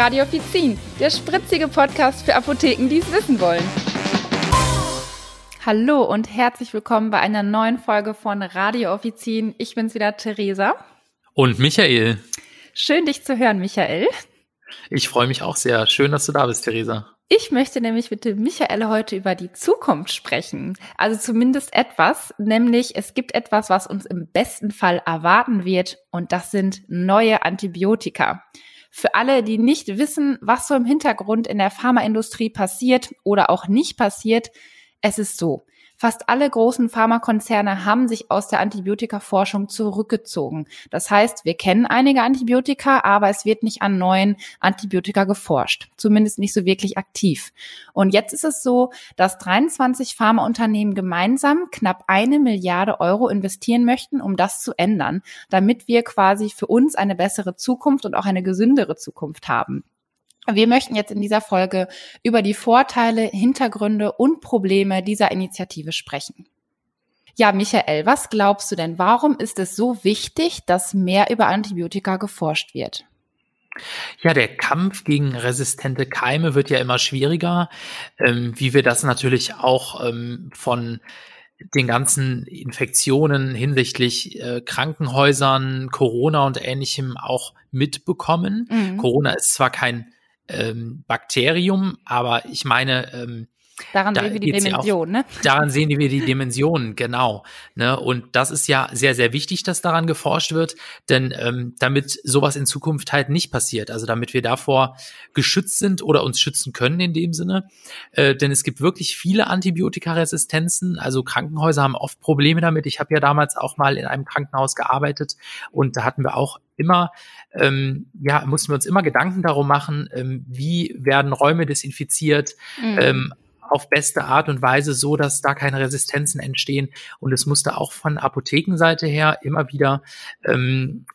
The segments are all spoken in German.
Radio Offizin, der spritzige Podcast für Apotheken, die es wissen wollen. Hallo und herzlich willkommen bei einer neuen Folge von Radio Offizin. Ich bin's wieder, Theresa. Und Michael. Schön, dich zu hören, Michael. Ich freue mich auch sehr. Schön, dass du da bist, Theresa. Ich möchte nämlich mit dem Michael heute über die Zukunft sprechen. Also zumindest etwas, nämlich es gibt etwas, was uns im besten Fall erwarten wird und das sind neue Antibiotika. Für alle, die nicht wissen, was so im Hintergrund in der Pharmaindustrie passiert oder auch nicht passiert, es ist so. Fast alle großen Pharmakonzerne haben sich aus der Antibiotikaforschung zurückgezogen. Das heißt, wir kennen einige Antibiotika, aber es wird nicht an neuen Antibiotika geforscht. Zumindest nicht so wirklich aktiv. Und jetzt ist es so, dass 23 Pharmaunternehmen gemeinsam knapp eine Milliarde Euro investieren möchten, um das zu ändern, damit wir quasi für uns eine bessere Zukunft und auch eine gesündere Zukunft haben. Wir möchten jetzt in dieser Folge über die Vorteile, Hintergründe und Probleme dieser Initiative sprechen. Ja, Michael, was glaubst du denn? Warum ist es so wichtig, dass mehr über Antibiotika geforscht wird? Ja, der Kampf gegen resistente Keime wird ja immer schwieriger, ähm, wie wir das natürlich auch ähm, von den ganzen Infektionen hinsichtlich äh, Krankenhäusern, Corona und ähnlichem auch mitbekommen. Mhm. Corona ist zwar kein ähm, Bakterium, aber ich meine, ähm, Daran da sehen wir die Dimension, auch, ne? Daran sehen wir die Dimensionen, genau. Ne? Und das ist ja sehr, sehr wichtig, dass daran geforscht wird, denn ähm, damit sowas in Zukunft halt nicht passiert, also damit wir davor geschützt sind oder uns schützen können in dem Sinne. Äh, denn es gibt wirklich viele Antibiotikaresistenzen, also Krankenhäuser haben oft Probleme damit. Ich habe ja damals auch mal in einem Krankenhaus gearbeitet und da hatten wir auch immer, ähm, ja, mussten wir uns immer Gedanken darum machen, ähm, wie werden Räume desinfiziert, mhm. ähm, auf beste Art und Weise so, dass da keine Resistenzen entstehen. Und es musste auch von Apothekenseite her immer wieder, ähm,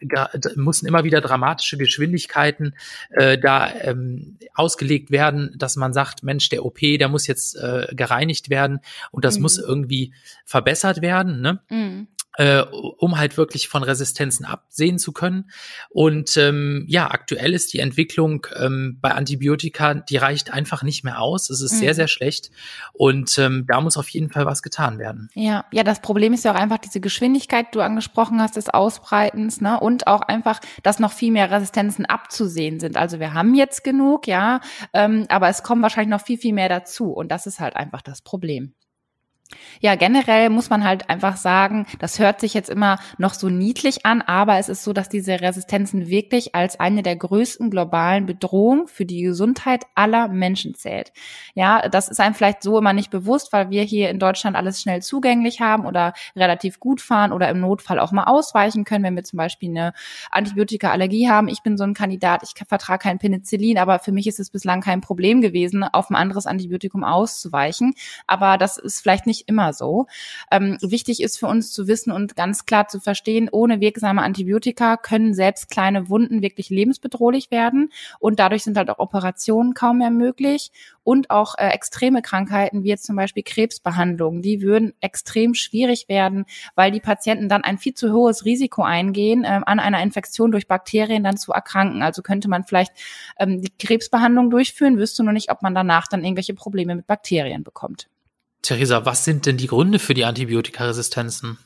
mussten immer wieder dramatische Geschwindigkeiten äh, da ähm, ausgelegt werden, dass man sagt, Mensch, der OP, der muss jetzt äh, gereinigt werden und das mhm. muss irgendwie verbessert werden. Ne? Mhm äh, um halt wirklich von Resistenzen absehen zu können. Und ähm, ja, aktuell ist die Entwicklung ähm, bei Antibiotika, die reicht einfach nicht mehr aus. Es ist mhm. sehr, sehr schlecht. Und ähm, da muss auf jeden Fall was getan werden. Ja, ja, das Problem ist ja auch einfach diese Geschwindigkeit, die du angesprochen hast, des Ausbreitens, ne? Und auch einfach, dass noch viel mehr Resistenzen abzusehen sind. Also wir haben jetzt genug, ja, ähm, aber es kommen wahrscheinlich noch viel, viel mehr dazu. Und das ist halt einfach das Problem. Ja, generell muss man halt einfach sagen, das hört sich jetzt immer noch so niedlich an, aber es ist so, dass diese Resistenzen wirklich als eine der größten globalen Bedrohungen für die Gesundheit aller Menschen zählt. Ja, das ist einem vielleicht so immer nicht bewusst, weil wir hier in Deutschland alles schnell zugänglich haben oder relativ gut fahren oder im Notfall auch mal ausweichen können, wenn wir zum Beispiel eine Antibiotika-Allergie haben. Ich bin so ein Kandidat, ich vertrage kein Penicillin, aber für mich ist es bislang kein Problem gewesen, auf ein anderes Antibiotikum auszuweichen. Aber das ist vielleicht nicht immer so. Ähm, wichtig ist für uns zu wissen und ganz klar zu verstehen, ohne wirksame Antibiotika können selbst kleine Wunden wirklich lebensbedrohlich werden und dadurch sind halt auch Operationen kaum mehr möglich und auch äh, extreme Krankheiten wie jetzt zum Beispiel Krebsbehandlungen, die würden extrem schwierig werden, weil die Patienten dann ein viel zu hohes Risiko eingehen, äh, an einer Infektion durch Bakterien dann zu erkranken. Also könnte man vielleicht ähm, die Krebsbehandlung durchführen, wüsste nur nicht, ob man danach dann irgendwelche Probleme mit Bakterien bekommt. Theresa, was sind denn die Gründe für die Antibiotikaresistenzen?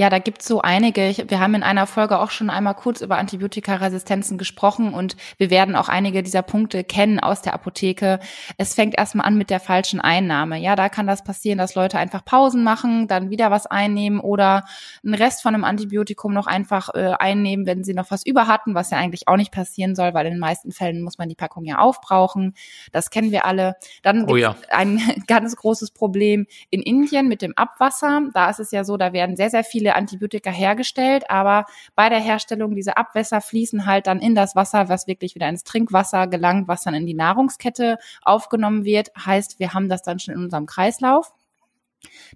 Ja, da gibt's so einige. Wir haben in einer Folge auch schon einmal kurz über Antibiotikaresistenzen gesprochen und wir werden auch einige dieser Punkte kennen aus der Apotheke. Es fängt erstmal an mit der falschen Einnahme. Ja, da kann das passieren, dass Leute einfach Pausen machen, dann wieder was einnehmen oder einen Rest von einem Antibiotikum noch einfach äh, einnehmen, wenn sie noch was über hatten, was ja eigentlich auch nicht passieren soll, weil in den meisten Fällen muss man die Packung ja aufbrauchen. Das kennen wir alle. Dann oh ja. ein ganz großes Problem in Indien mit dem Abwasser. Da ist es ja so, da werden sehr, sehr viele viele Antibiotika hergestellt, aber bei der Herstellung dieser Abwässer fließen halt dann in das Wasser, was wirklich wieder ins Trinkwasser gelangt, was dann in die Nahrungskette aufgenommen wird. Heißt, wir haben das dann schon in unserem Kreislauf.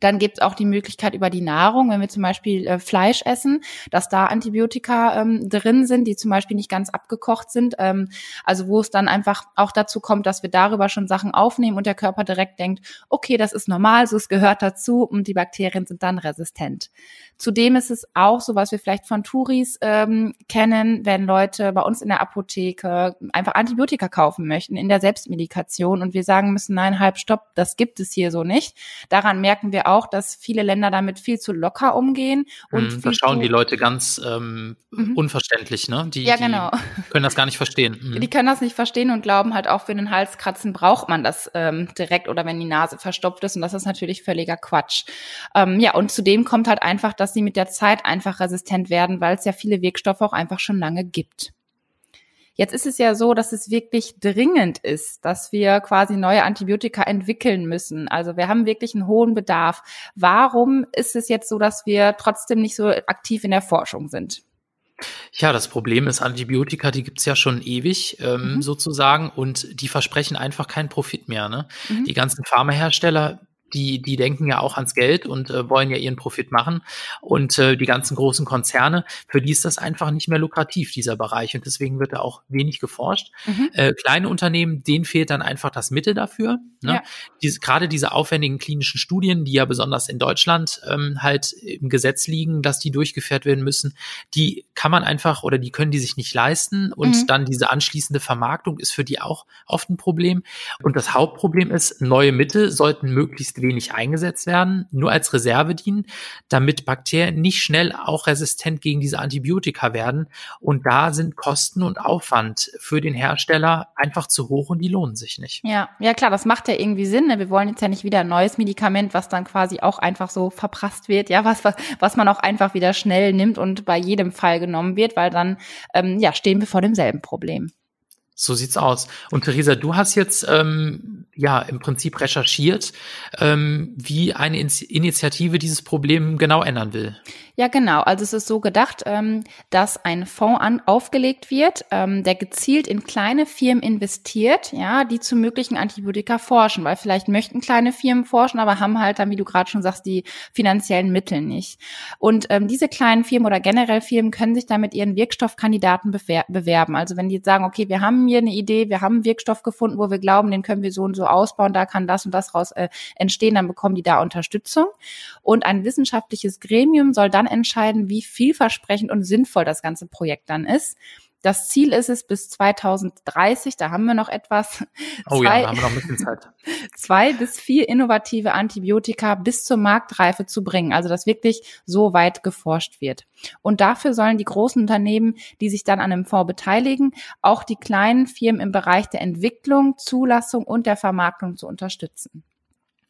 Dann gibt es auch die Möglichkeit über die Nahrung, wenn wir zum Beispiel äh, Fleisch essen, dass da Antibiotika ähm, drin sind, die zum Beispiel nicht ganz abgekocht sind. Ähm, also wo es dann einfach auch dazu kommt, dass wir darüber schon Sachen aufnehmen und der Körper direkt denkt, okay, das ist normal, so es gehört dazu und die Bakterien sind dann resistent. Zudem ist es auch so, was wir vielleicht von Touris ähm, kennen, wenn Leute bei uns in der Apotheke einfach Antibiotika kaufen möchten in der Selbstmedikation und wir sagen müssen, nein, halb stopp, das gibt es hier so nicht. Daran merken wir auch, dass viele Länder damit viel zu locker umgehen. Und mhm, da schauen die Leute ganz ähm, mhm. unverständlich, ne? Die, ja, genau. Die können das gar nicht verstehen. Mhm. Die können das nicht verstehen und glauben halt auch für den Halskratzen braucht man das ähm, direkt oder wenn die Nase verstopft ist und das ist natürlich völliger Quatsch. Ähm, ja, und zudem kommt halt einfach, dass sie mit der Zeit einfach resistent werden, weil es ja viele Wirkstoffe auch einfach schon lange gibt. Jetzt ist es ja so, dass es wirklich dringend ist, dass wir quasi neue Antibiotika entwickeln müssen. Also wir haben wirklich einen hohen Bedarf. Warum ist es jetzt so, dass wir trotzdem nicht so aktiv in der Forschung sind? Ja, das Problem ist, Antibiotika, die gibt's ja schon ewig ähm, mhm. sozusagen und die versprechen einfach keinen Profit mehr. Ne? Mhm. Die ganzen Pharmahersteller die, die denken ja auch ans Geld und äh, wollen ja ihren Profit machen. Und äh, die ganzen großen Konzerne, für die ist das einfach nicht mehr lukrativ, dieser Bereich. Und deswegen wird da auch wenig geforscht. Mhm. Äh, kleine Unternehmen, denen fehlt dann einfach das Mittel dafür. Ne? Ja. Diese, gerade diese aufwendigen klinischen Studien, die ja besonders in Deutschland ähm, halt im Gesetz liegen, dass die durchgeführt werden müssen, die kann man einfach oder die können die sich nicht leisten. Und mhm. dann diese anschließende Vermarktung ist für die auch oft ein Problem. Und das Hauptproblem ist, neue Mittel sollten möglichst wenig eingesetzt werden, nur als Reserve dienen, damit Bakterien nicht schnell auch resistent gegen diese Antibiotika werden. Und da sind Kosten und Aufwand für den Hersteller einfach zu hoch und die lohnen sich nicht. Ja, ja klar, das macht ja irgendwie Sinn. Ne? Wir wollen jetzt ja nicht wieder ein neues Medikament, was dann quasi auch einfach so verprasst wird, ja, was, was, was man auch einfach wieder schnell nimmt und bei jedem Fall genommen wird, weil dann ähm, ja, stehen wir vor demselben Problem. So sieht's aus. Und Theresa, du hast jetzt ähm, ja im Prinzip recherchiert, ähm, wie eine Initiative dieses Problem genau ändern will. Ja, genau. Also es ist so gedacht, ähm, dass ein Fonds an, aufgelegt wird, ähm, der gezielt in kleine Firmen investiert, ja, die zu möglichen Antibiotika forschen, weil vielleicht möchten kleine Firmen forschen, aber haben halt dann, wie du gerade schon sagst, die finanziellen Mittel nicht. Und ähm, diese kleinen Firmen oder generell Firmen können sich dann mit ihren Wirkstoffkandidaten bewerben. Also wenn die jetzt sagen, okay, wir haben hier eine Idee, wir haben einen Wirkstoff gefunden, wo wir glauben, den können wir so und so ausbauen, da kann das und das raus äh, entstehen, dann bekommen die da Unterstützung. Und ein wissenschaftliches Gremium soll dann entscheiden, wie vielversprechend und sinnvoll das ganze Projekt dann ist. Das Ziel ist es bis 2030, da haben wir noch etwas. Oh zwei, ja, da haben wir noch ein bisschen Zeit. Zwei bis vier innovative Antibiotika bis zur Marktreife zu bringen, also dass wirklich so weit geforscht wird. Und dafür sollen die großen Unternehmen, die sich dann an dem Fonds beteiligen, auch die kleinen Firmen im Bereich der Entwicklung, Zulassung und der Vermarktung zu unterstützen.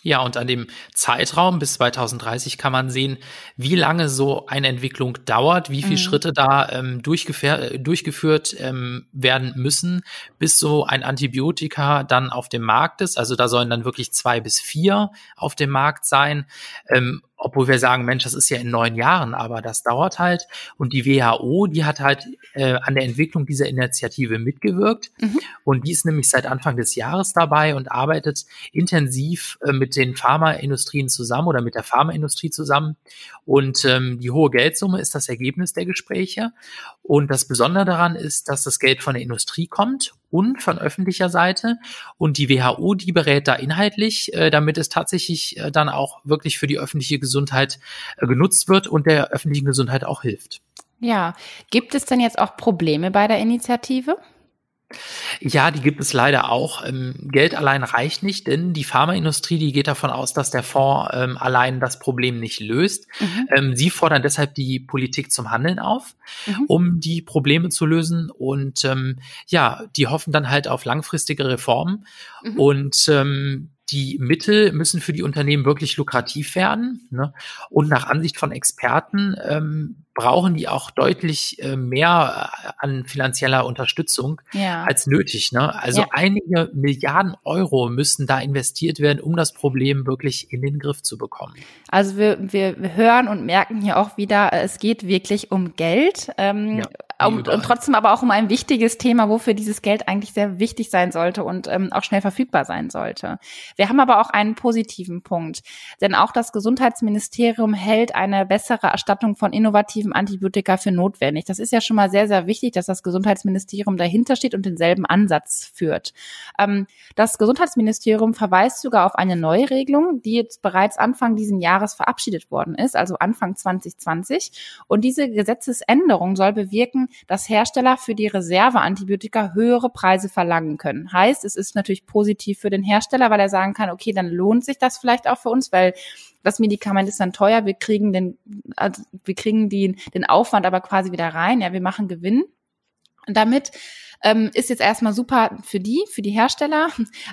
Ja, und an dem Zeitraum bis 2030 kann man sehen, wie lange so eine Entwicklung dauert, wie viele mhm. Schritte da ähm, durchgeführt ähm, werden müssen, bis so ein Antibiotika dann auf dem Markt ist. Also da sollen dann wirklich zwei bis vier auf dem Markt sein. Ähm, obwohl wir sagen, Mensch, das ist ja in neun Jahren, aber das dauert halt. Und die WHO, die hat halt äh, an der Entwicklung dieser Initiative mitgewirkt. Mhm. Und die ist nämlich seit Anfang des Jahres dabei und arbeitet intensiv äh, mit den Pharmaindustrien zusammen oder mit der Pharmaindustrie zusammen. Und ähm, die hohe Geldsumme ist das Ergebnis der Gespräche. Und das Besondere daran ist, dass das Geld von der Industrie kommt und von öffentlicher Seite. Und die WHO, die berät da inhaltlich, äh, damit es tatsächlich äh, dann auch wirklich für die öffentliche Gesundheit äh, genutzt wird und der öffentlichen Gesundheit auch hilft. Ja, gibt es denn jetzt auch Probleme bei der Initiative? Ja, die gibt es leider auch. Ähm, Geld allein reicht nicht, denn die Pharmaindustrie, die geht davon aus, dass der Fonds ähm, allein das Problem nicht löst. Mhm. Ähm, sie fordern deshalb die Politik zum Handeln auf, mhm. um die Probleme zu lösen. Und ähm, ja, die hoffen dann halt auf langfristige Reformen. Mhm. Und ähm, die Mittel müssen für die Unternehmen wirklich lukrativ werden. Ne? Und nach Ansicht von Experten ähm, brauchen die auch deutlich äh, mehr äh, an finanzieller Unterstützung ja. als nötig. Ne? Also ja. einige Milliarden Euro müssen da investiert werden, um das Problem wirklich in den Griff zu bekommen. Also wir, wir hören und merken hier auch wieder, es geht wirklich um Geld. Ähm, ja. und, und, trotzdem aber auch um ein wichtiges Thema, wofür dieses Geld eigentlich sehr wichtig sein sollte und ähm, auch schnell verfügbar sein sollte. Wir haben aber auch einen positiven Punkt, denn auch das Gesundheitsministerium hält eine bessere Erstattung von innovativen Antibiotika für notwendig. Das ist ja schon mal sehr, sehr wichtig, dass das Gesundheitsministerium dahinter steht und denselben Ansatz führt. Ähm, das Gesundheitsministerium verweist sogar auf eine Neuregelung, die jetzt bereits Anfang diesen Jahres verabschiedet worden ist, also Anfang 2020. Und diese Gesetzesänderung soll bewirken, dass Hersteller für die Reserveantibiotika höhere Preise verlangen können. Heißt, es ist natürlich positiv für den Hersteller, weil er sagen kann, okay, dann lohnt sich das vielleicht auch für uns, weil das Medikament ist dann teuer, wir kriegen den, also wir kriegen den, Aufwand aber quasi wieder rein, ja, wir machen Gewinn. Und damit ähm, ist jetzt erstmal super für die, für die Hersteller.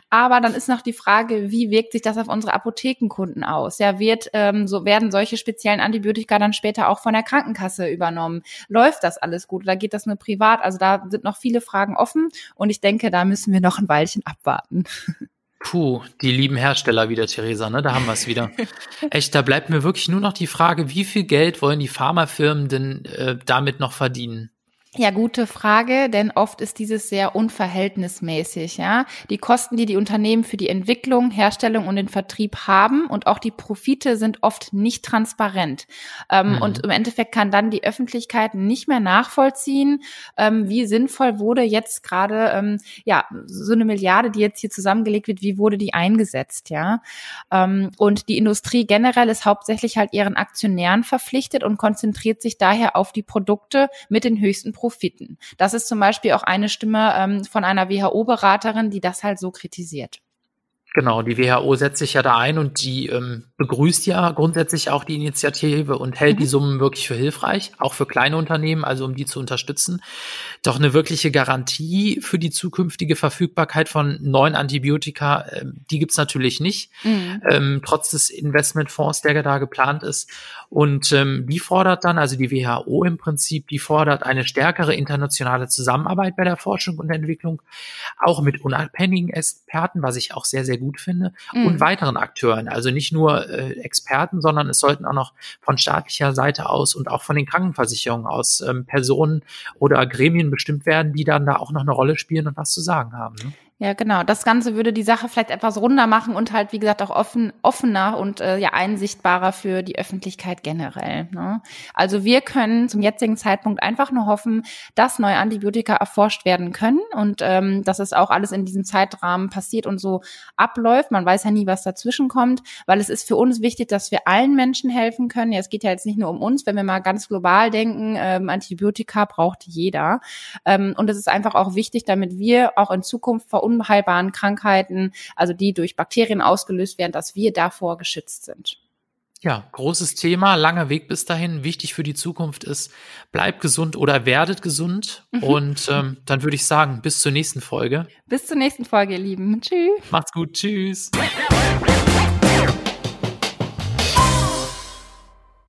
Aber dann ist noch die Frage, wie wirkt sich das auf unsere Apothekenkunden aus? Ja, wird, ähm, so werden solche speziellen Antibiotika dann später auch von der Krankenkasse übernommen? Läuft das alles gut oder geht das nur privat? Also da sind noch viele Fragen offen und ich denke, da müssen wir noch ein Weilchen abwarten. Puh, die lieben Hersteller wieder, Theresa, ne? Da haben wir es wieder. Echt, da bleibt mir wirklich nur noch die Frage, wie viel Geld wollen die Pharmafirmen denn äh, damit noch verdienen? Ja, gute Frage, denn oft ist dieses sehr unverhältnismäßig, ja. Die Kosten, die die Unternehmen für die Entwicklung, Herstellung und den Vertrieb haben und auch die Profite sind oft nicht transparent. Ähm, mhm. Und im Endeffekt kann dann die Öffentlichkeit nicht mehr nachvollziehen, ähm, wie sinnvoll wurde jetzt gerade, ähm, ja, so eine Milliarde, die jetzt hier zusammengelegt wird, wie wurde die eingesetzt, ja. Ähm, und die Industrie generell ist hauptsächlich halt ihren Aktionären verpflichtet und konzentriert sich daher auf die Produkte mit den höchsten Profiten. Das ist zum Beispiel auch eine Stimme ähm, von einer WHO-Beraterin, die das halt so kritisiert. Genau, die WHO setzt sich ja da ein und die ähm, begrüßt ja grundsätzlich auch die Initiative und hält mhm. die Summen wirklich für hilfreich, auch für kleine Unternehmen, also um die zu unterstützen. Doch eine wirkliche Garantie für die zukünftige Verfügbarkeit von neuen Antibiotika, äh, die gibt's natürlich nicht, mhm. ähm, trotz des Investmentfonds, der da geplant ist. Und ähm, die fordert dann, also die WHO im Prinzip, die fordert eine stärkere internationale Zusammenarbeit bei der Forschung und Entwicklung, auch mit unabhängigen Experten, was ich auch sehr, sehr gut finde, mhm. und weiteren Akteuren. Also nicht nur äh, Experten, sondern es sollten auch noch von staatlicher Seite aus und auch von den Krankenversicherungen aus ähm, Personen oder Gremien bestimmt werden, die dann da auch noch eine Rolle spielen und was zu sagen haben. Ne? Ja, genau. Das Ganze würde die Sache vielleicht etwas runder machen und halt, wie gesagt, auch offen, offener und äh, ja einsichtbarer für die Öffentlichkeit generell. Ne? Also wir können zum jetzigen Zeitpunkt einfach nur hoffen, dass neue Antibiotika erforscht werden können und ähm, dass es auch alles in diesem Zeitrahmen passiert und so abläuft. Man weiß ja nie, was dazwischen kommt, weil es ist für uns wichtig, dass wir allen Menschen helfen können. Ja, es geht ja jetzt nicht nur um uns, wenn wir mal ganz global denken, ähm, Antibiotika braucht jeder. Ähm, und es ist einfach auch wichtig, damit wir auch in Zukunft verunsichern unheilbaren Krankheiten, also die durch Bakterien ausgelöst werden, dass wir davor geschützt sind. Ja, großes Thema, langer Weg bis dahin. Wichtig für die Zukunft ist, bleibt gesund oder werdet gesund. Mhm. Und ähm, dann würde ich sagen, bis zur nächsten Folge. Bis zur nächsten Folge, ihr Lieben. Tschüss. Macht's gut. Tschüss.